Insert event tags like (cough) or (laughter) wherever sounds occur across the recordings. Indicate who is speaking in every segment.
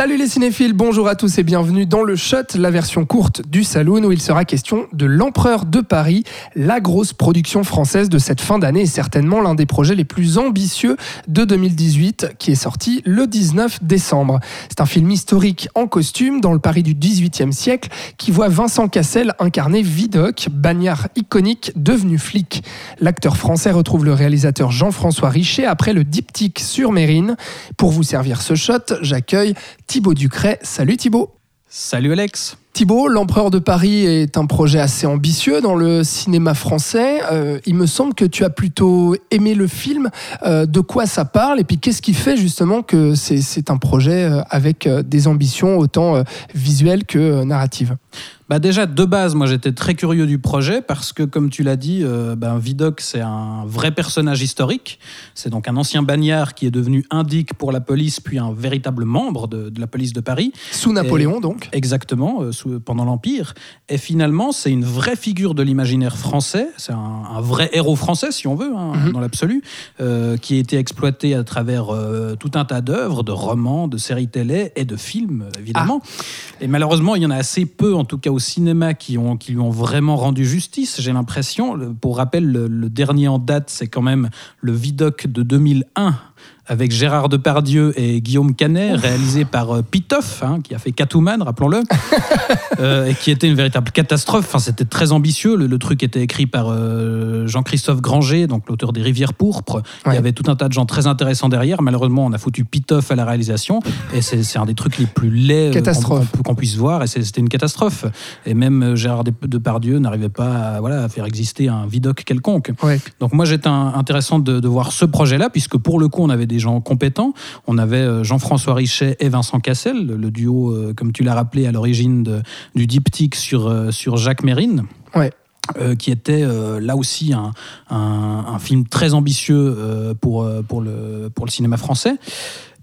Speaker 1: Salut les cinéphiles, bonjour à tous et bienvenue dans le Shot, la version courte du Saloon où il sera question de l'Empereur de Paris, la grosse production française de cette fin d'année et certainement l'un des projets les plus ambitieux de 2018 qui est sorti le 19 décembre. C'est un film historique en costume dans le Paris du 18e siècle qui voit Vincent Cassel incarner Vidocq, bagnard iconique devenu flic. L'acteur français retrouve le réalisateur Jean-François Richet après le diptyque sur Mérine. Pour vous servir ce shot, j'accueille Thibaut Ducret. Salut Thibaut.
Speaker 2: Salut Alex.
Speaker 1: Thibaut, L'Empereur de Paris est un projet assez ambitieux dans le cinéma français. Euh, il me semble que tu as plutôt aimé le film. Euh, de quoi ça parle Et puis qu'est-ce qui fait justement que c'est un projet euh, avec des ambitions autant visuelles que narratives?
Speaker 2: Bah déjà, de base, moi j'étais très curieux du projet parce que, comme tu l'as dit, euh, ben, Vidocq, c'est un vrai personnage historique. C'est donc un ancien bagnard qui est devenu indique pour la police, puis un véritable membre de, la police de Paris.
Speaker 1: Sous Napoléon, donc
Speaker 2: Exactement, sous, pendant l'Empire. Et finalement, c'est une vraie figure de l'imaginaire français. C'est un, vrai héros français, si on veut, hein, mhm. dans l'absolu, euh, qui a été exploité à travers tout un tas d'œuvres, de romans, de séries télé et de films, évidemment. Ah. Et malheureusement, il y en a assez peu, en tout cas au cinéma qui, ont, qui lui ont vraiment rendu justice, j'ai l'impression. Pour rappel, le, le, dernier en date, c'est quand même le Vidoc de 2001 avec Gérard Depardieu et Guillaume Canet, réalisé par euh, Pitoff, hein, qui a fait Catwoman, rappelons-le, (laughs) euh, et qui était une véritable catastrophe. Enfin, c'était très ambitieux. Le, truc était écrit par euh, Jean-Christophe Granger, donc l'auteur des Rivières pourpres. Il y avait tout un tas de gens très intéressants derrière. Malheureusement, on a foutu Pitoff à la réalisation, et c'est un des trucs les plus laids qu'on puisse voir, et c'était une catastrophe. Et même Gérard Depardieu n'arrivait pas à, voilà, à faire exister un vidoc quelconque. Donc moi, j'étais intéressant de, de voir ce projet-là, puisque pour le coup, on avait des gens compétents. On avait euh, Jean-François Richet et Vincent Cassel, le duo, euh, comme tu l'as rappelé, à l'origine du diptyque sur, euh, sur Jacques Mérine.
Speaker 1: Ouais.
Speaker 2: qui était là aussi un, un, film très ambitieux pour, pour, le, pour le cinéma français.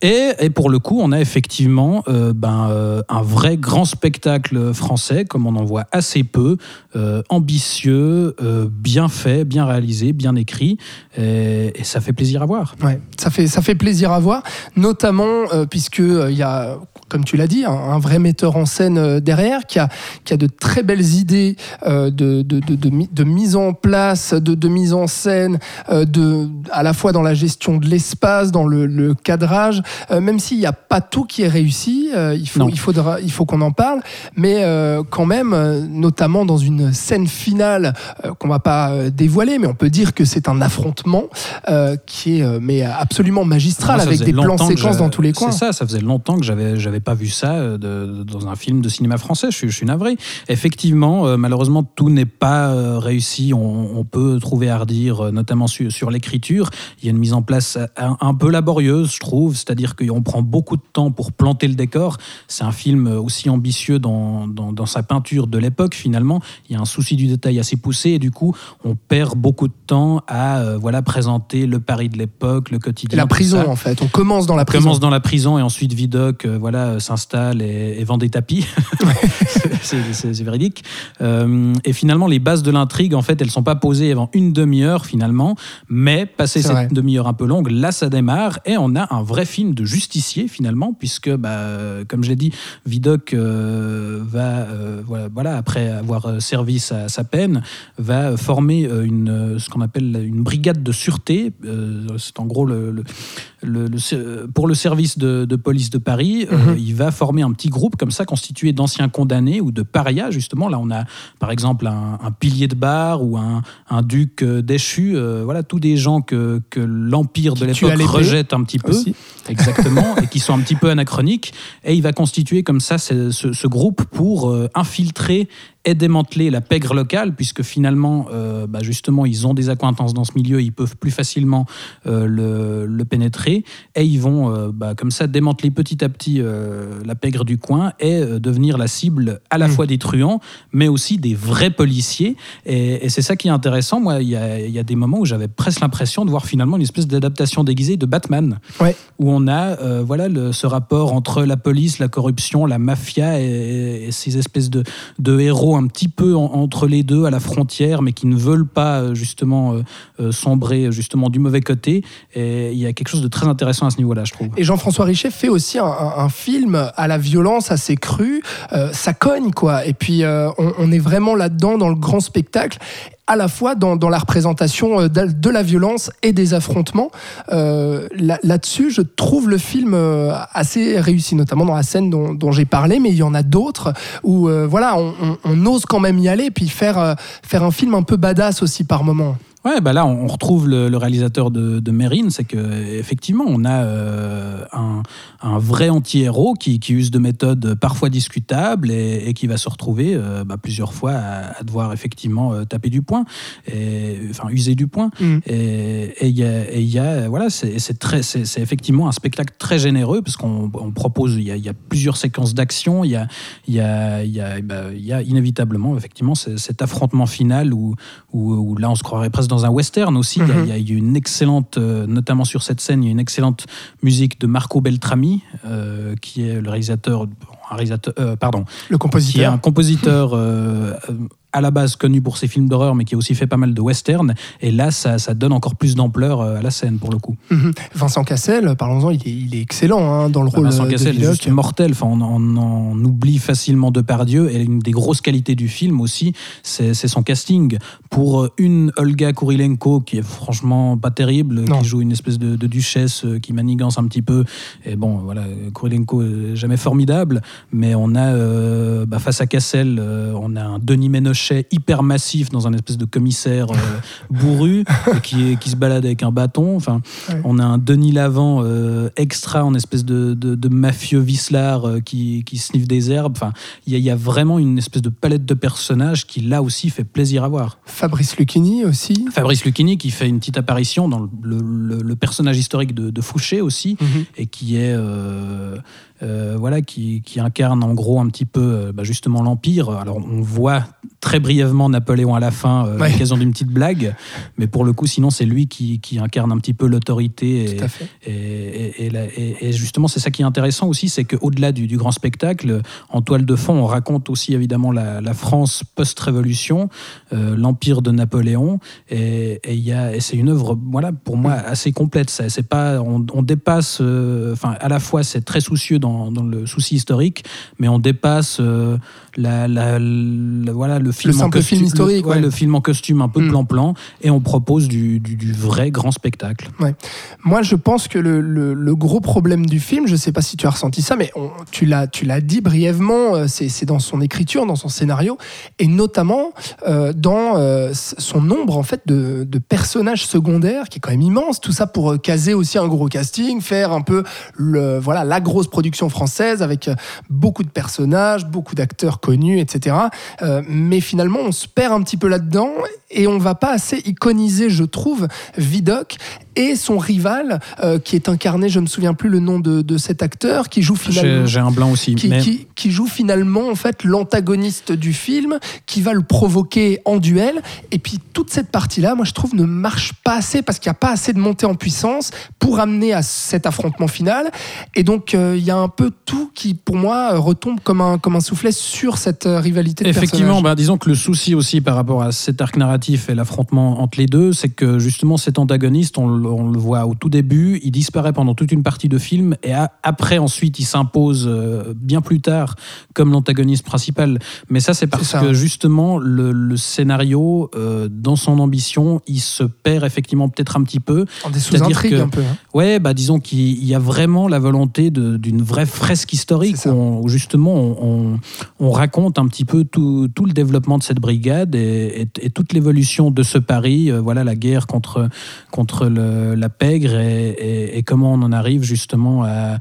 Speaker 2: Et, pour le coup, on a effectivement euh, ben, euh, un vrai grand spectacle français, comme on en voit assez peu, euh, ambitieux, bien fait, bien réalisé, bien écrit, et, et, ça fait plaisir à voir.
Speaker 1: Ouais, ça fait, ça fait plaisir à voir, notamment puisque il y a comme tu l'as dit, un, vrai metteur en scène derrière, qui a, qui a de très belles idées de, de, de, de, mise en place, de, mise en scène, de, à la fois dans la gestion de l'espace, dans le, le cadrage, euh, même s'il n'y a pas tout qui est réussi, euh, il, faut, il, faudra, il faut qu'on en parle, mais euh, quand même, notamment dans une scène finale qu'on va pas dévoiler, mais on peut dire que c'est un affrontement qui est mais absolument magistral, avec des plans séquences dans tous les coins.
Speaker 2: C'est ça, ça faisait longtemps que j'avais, j'avais pas vu ça dans un film de cinéma français, je, je suis navré. Effectivement, malheureusement, tout n'est pas réussi, on, peut trouver à redire, notamment sur, sur l'écriture. Il y a une mise en place un, un peu laborieuse, je trouve, c'est-à-dire qu'on prend beaucoup de temps pour planter le décor. C'est un film aussi ambitieux dans, dans, sa peinture de l'époque, finalement. Il y a un souci du détail assez poussé et du coup, on perd beaucoup de temps à euh, voilà, présenter le Paris de l'époque, le quotidien.
Speaker 1: La prison, en fait. On commence dans la prison.
Speaker 2: On commence dans la prison et ensuite Vidocq euh, voilà, euh, s'installe et, vend des tapis. (laughs) c'est véridique. et finalement, les bases de l'intrigue, en fait, elles sont pas posées avant une demi-heure, finalement. Mais, passé cette demi-heure un peu longue, là, ça démarre et on a un vrai film de justicier finalement, puisque, bah, comme je l'ai dit, Vidocq euh, va, euh, voilà, après avoir servi sa, sa peine, va former une, ce qu'on appelle une brigade de sûreté. Euh, c'est en gros le, le, pour le service de, police de Paris. Mhm. il va former un petit groupe comme ça, constitué d'anciens condamnés ou de parias, justement. Là, on a par exemple un, pilier de bar ou un, un duc déchu. voilà, tous des gens que, que l'Empire de l'époque rejette un petit peu. Exactement, et qui sont un petit peu anachroniques. Et il va constituer comme ça ce, ce, groupe pour euh, infiltrer est démantelée la pègre locale, puisque finalement, euh, bah, justement, ils ont des accointances dans ce milieu, ils peuvent plus facilement euh, le, le pénétrer, et ils vont euh, bah, comme ça démanteler petit à petit la pègre du coin et devenir la cible à la
Speaker 1: Mm.
Speaker 2: fois des truands, mais aussi des vrais policiers. Et, et c'est ça qui est intéressant. Moi, il y a, il y a des moments où j'avais presque l'impression de voir finalement une espèce d'adaptation déguisée de Batman
Speaker 1: Ouais.
Speaker 2: où on a voilà le- ce rapport entre la police, la corruption, la mafia et, et ces espèces de, de héros un petit peu en- entre les deux à la frontière, mais qui ne veulent pas euh, justement euh, euh, sombrer justement du mauvais côté. Et il y a quelque chose de très intéressant à ce niveau-là, je trouve.
Speaker 1: Et Jean-François Richet fait aussi un, film à la violence assez crue. Ça cogne, quoi. Et puis, on, on est vraiment là-dedans, dans le grand spectacle à la fois dans, dans la représentation euh, de, la violence et des affrontements. Euh, là- Là-dessus, je trouve le film euh, assez réussi, notamment dans la scène dont, dont j'ai parlé, mais il y en a d'autres où euh, voilà, on, on- on ose quand même y aller, puis faire, euh, faire un film un peu badass aussi par moment.
Speaker 2: Ouais, bah là, on retrouve le, le réalisateur de, de Mérine, c'est que effectivement, on a euh, un, un vrai anti-héros qui, qui use de méthodes parfois discutables et, et qui va se retrouver euh, bah, plusieurs fois à, à devoir effectivement euh, taper du poing, et, enfin user du poing.
Speaker 1: Mm.
Speaker 2: Et il y a, et il y a- voilà, c'est très, c'est effectivement un spectacle très généreux parce qu'on on propose, il y, a, il y a plusieurs séquences d'action, il y a, il y a, il y a, bah, y a inévitablement effectivement ce- cet affrontement final où, où, où là on se croirait presque dans un western aussi. Il y a-
Speaker 1: Mhm.
Speaker 2: y, a, il y a une excellente, euh, notamment sur cette scène, il y a une excellente musique de Marco Beltrami, euh, qui est le réalisateur, un réalisateur, euh, pardon,
Speaker 1: Le
Speaker 2: qui est
Speaker 1: compositeur.
Speaker 2: un compositeur à la base connu pour ses films d'horreur, mais qui a aussi fait pas mal de western. Et là, ça, ça donne encore plus d'ampleur euh, à la scène pour le coup.
Speaker 1: Mhm. Vincent Cassel, parlons-en, il est, il est excellent hein, dans le
Speaker 2: Bah,
Speaker 1: rôle
Speaker 2: Vincent
Speaker 1: de
Speaker 2: Cassel est
Speaker 1: Vidocq.
Speaker 2: juste mortel. Enfin, on, on en oublie facilement Depardieu. Et une des grosses qualités du film aussi, c'est son casting. Pour euh, une Olga Kurilenko, qui est franchement pas terrible,
Speaker 1: Non.
Speaker 2: qui joue une espèce de, de duchesse euh, qui manigance un petit peu. Et bon, voilà, Kurilenko est jamais formidable. Mais on a, euh, bah, face à Cassel, euh, on a un Denis Ménochet hyper massif dans un espèce de commissaire euh, (laughs) bourru qui, est, qui se balade avec un bâton. Enfin,
Speaker 1: Ouais.
Speaker 2: on a un Denis Lavant euh, extra en espèce de, de, de mafieux vicelard euh, qui, qui sniffe des herbes. Enfin, il y, y a vraiment une espèce de palette de personnages qui là aussi fait plaisir à voir.
Speaker 1: Fabrice Lucchini aussi.
Speaker 2: Fabrice Lucchini qui fait une petite apparition dans le, le- le personnage historique de, de Fouché aussi
Speaker 1: Mhm.
Speaker 2: et qui est voilà qui, qui incarne en gros un petit peu bah, justement l'empire. Alors on voit très brièvement Napoléon à la fin euh, à l'occasion d'une petite blague, mais pour le coup sinon c'est lui qui, qui incarne un petit peu l'autorité et,
Speaker 1: Tout à fait.
Speaker 2: et, et- et justement, c'est ça qui est intéressant aussi, c'est qu'au-delà du, du grand spectacle, en toile de fond, on raconte aussi évidemment la, la France post-révolution, euh, l'empire de Napoléon, et, c'est une œuvre, voilà, pour moi, assez complète. Ça, C'est pas, on, on dépasse, euh, enfin, à la fois, c'est très soucieux dans, dans le souci historique, mais on dépasse euh, la, la- la- voilà, le film en costume,
Speaker 1: film historique,
Speaker 2: le, ouais,
Speaker 1: ouais.
Speaker 2: le film en costume un peu
Speaker 1: Mm.
Speaker 2: plan-plan, et on propose du, du- du vrai grand spectacle.
Speaker 1: Moi, je pense que le, gros problème du film, je ne sais pas si tu as ressenti ça, mais on- tu l'as, tu l'as dit brièvement, euh, c'est, dans son écriture, dans son scénario, et notamment euh, dans euh, son nombre en fait de, de personnages secondaires, qui est quand même immense. Tout ça pour caser aussi un gros casting, faire un peu le, voilà, la grosse production française avec beaucoup de personnages, beaucoup d'acteurs connus, etc. Euh, mais finalement, on se perd un petit peu là-dedans et on va pas assez iconiser, je trouve, Vidocq et son rival, euh, qui est incarné, je me souviens plus le nom de, de cet acteur, qui joue finalement.
Speaker 2: J'ai un blanc aussi.
Speaker 1: Qui,
Speaker 2: mais...
Speaker 1: qui- qui joue finalement en fait l'antagoniste du film, qui va le provoquer en duel. Et puis toute cette partie-là, moi je trouve ne marche pas assez parce qu'il n'y a pas assez de montée en puissance pour amener à cet affrontement final. Et donc euh, il y a un peu tout qui, pour moi, euh, retombe comme un comme un soufflet sur cette rivalité. De
Speaker 2: Effectivement, bah, disons que le souci aussi par rapport à cet arc narratif et l'affrontement entre les deux, c'est que justement cet antagoniste, on, le- on le voit au tout début, il disparaît pendant toute une partie de film et a- après ensuite il s'impose euh, bien plus tard comme l'antagoniste principal. Mais ça c'est parce
Speaker 1: ça.
Speaker 2: que justement le, le scénario, euh, dans son ambition, il se perd effectivement peut-être un petit peu. C'est-à-dire que-
Speaker 1: un peu. hein.
Speaker 2: Ouais, bah disons qu'il il y a vraiment la volonté d'une vraie fresque historique où, on- où justement on, on- on raconte un petit peu tout, tout le développement de cette brigade et, toute l'évolution de ce Paris, voilà la guerre contre, contre la pègre et, comment on en arrive justement à,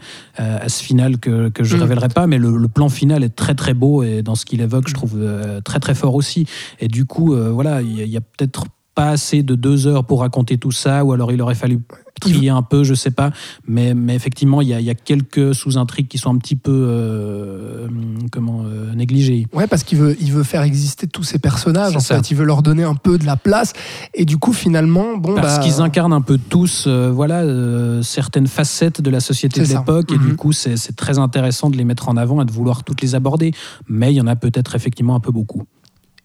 Speaker 2: ce final que, je ne mm. révélerai pas, mais le, plan final est très très beau et dans ce qu'il évoque, je trouve très très fort aussi. Et du coup, voilà, il y a peut-être pas assez de deux heures pour raconter tout ça, ou alors il aurait fallu trier un peu, je sais pas. Mais, mais effectivement, il y a, y a, quelques sous-intrigues qui sont un petit peu euh, comment euh, négligées.
Speaker 1: Ouais, parce qu'il veut, il veut faire exister tous ces personnages. En fait, il veut leur donner un peu de la place. Et du coup, finalement, bon,
Speaker 2: parce
Speaker 1: bah,
Speaker 2: qu'ils incarnent un peu tous, euh, voilà, certaines facettes de la société de l'époque. Et du mhm. coup, c'est très intéressant de les mettre en avant et de vouloir toutes les aborder. Mais il y en a peut-être effectivement un peu beaucoup.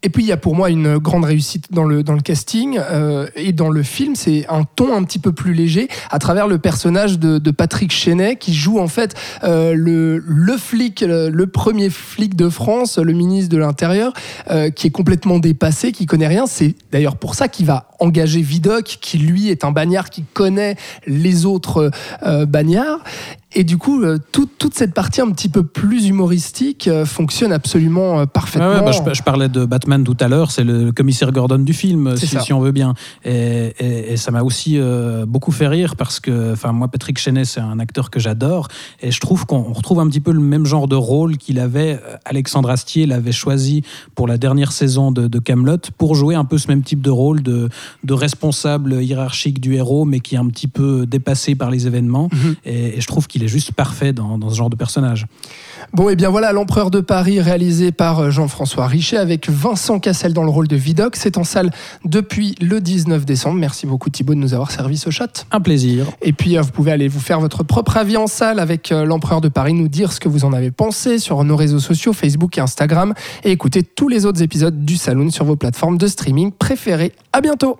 Speaker 1: Et puis il y a pour moi une grande réussite dans le, dans le casting euh, et dans le film, c'est un ton un petit peu plus léger à travers le personnage de, de Patrick Chenet qui joue en fait euh, le, le flic, le, premier flic de France, le ministre de l'Intérieur, euh, qui est complètement dépassé, qui connaît rien. C'est d'ailleurs pour ça qu'il va engager Vidocq, qui lui est un bagnard qui connaît les autres euh, bagnards. Et du coup, euh, toute cette partie un petit peu plus humoristique euh, fonctionne absolument euh, parfaitement.
Speaker 2: Bah, je, parlais de Batman tout à l'heure, c'est le commissaire Gordon du film, si, on veut bien. Et, ça m'a aussi beaucoup fait rire parce que, enfin, moi, Patrick Chenet, c'est un acteur que j'adore. Et je trouve qu'on retrouve un petit peu le même genre de rôle qu'il avait. Alexandre Astier l'avait choisi pour la dernière saison de, Camelot pour jouer un peu ce même type de rôle de, de, responsable hiérarchique du héros, mais qui est un petit peu dépassé par les événements. Mhm. et, et je trouve qu'il il est juste parfait dans, ce genre de personnage.
Speaker 1: Bon, et bien voilà, L'Empereur de Paris, réalisé par euh, Jean-François Richet, avec Vincent Cassel dans le rôle de Vidocq. C'est en salle depuis le 19 décembre. Merci beaucoup Thibaut de nous avoir servi ce chat.
Speaker 2: Un plaisir.
Speaker 1: Et puis, euh, vous pouvez aller vous faire votre propre avis en salle avec euh, L'Empereur de Paris, nous dire ce que vous en avez pensé sur nos réseaux sociaux, Facebook et Instagram, et écouter tous les autres épisodes du Saloon sur vos plateformes de streaming préférées. À bientôt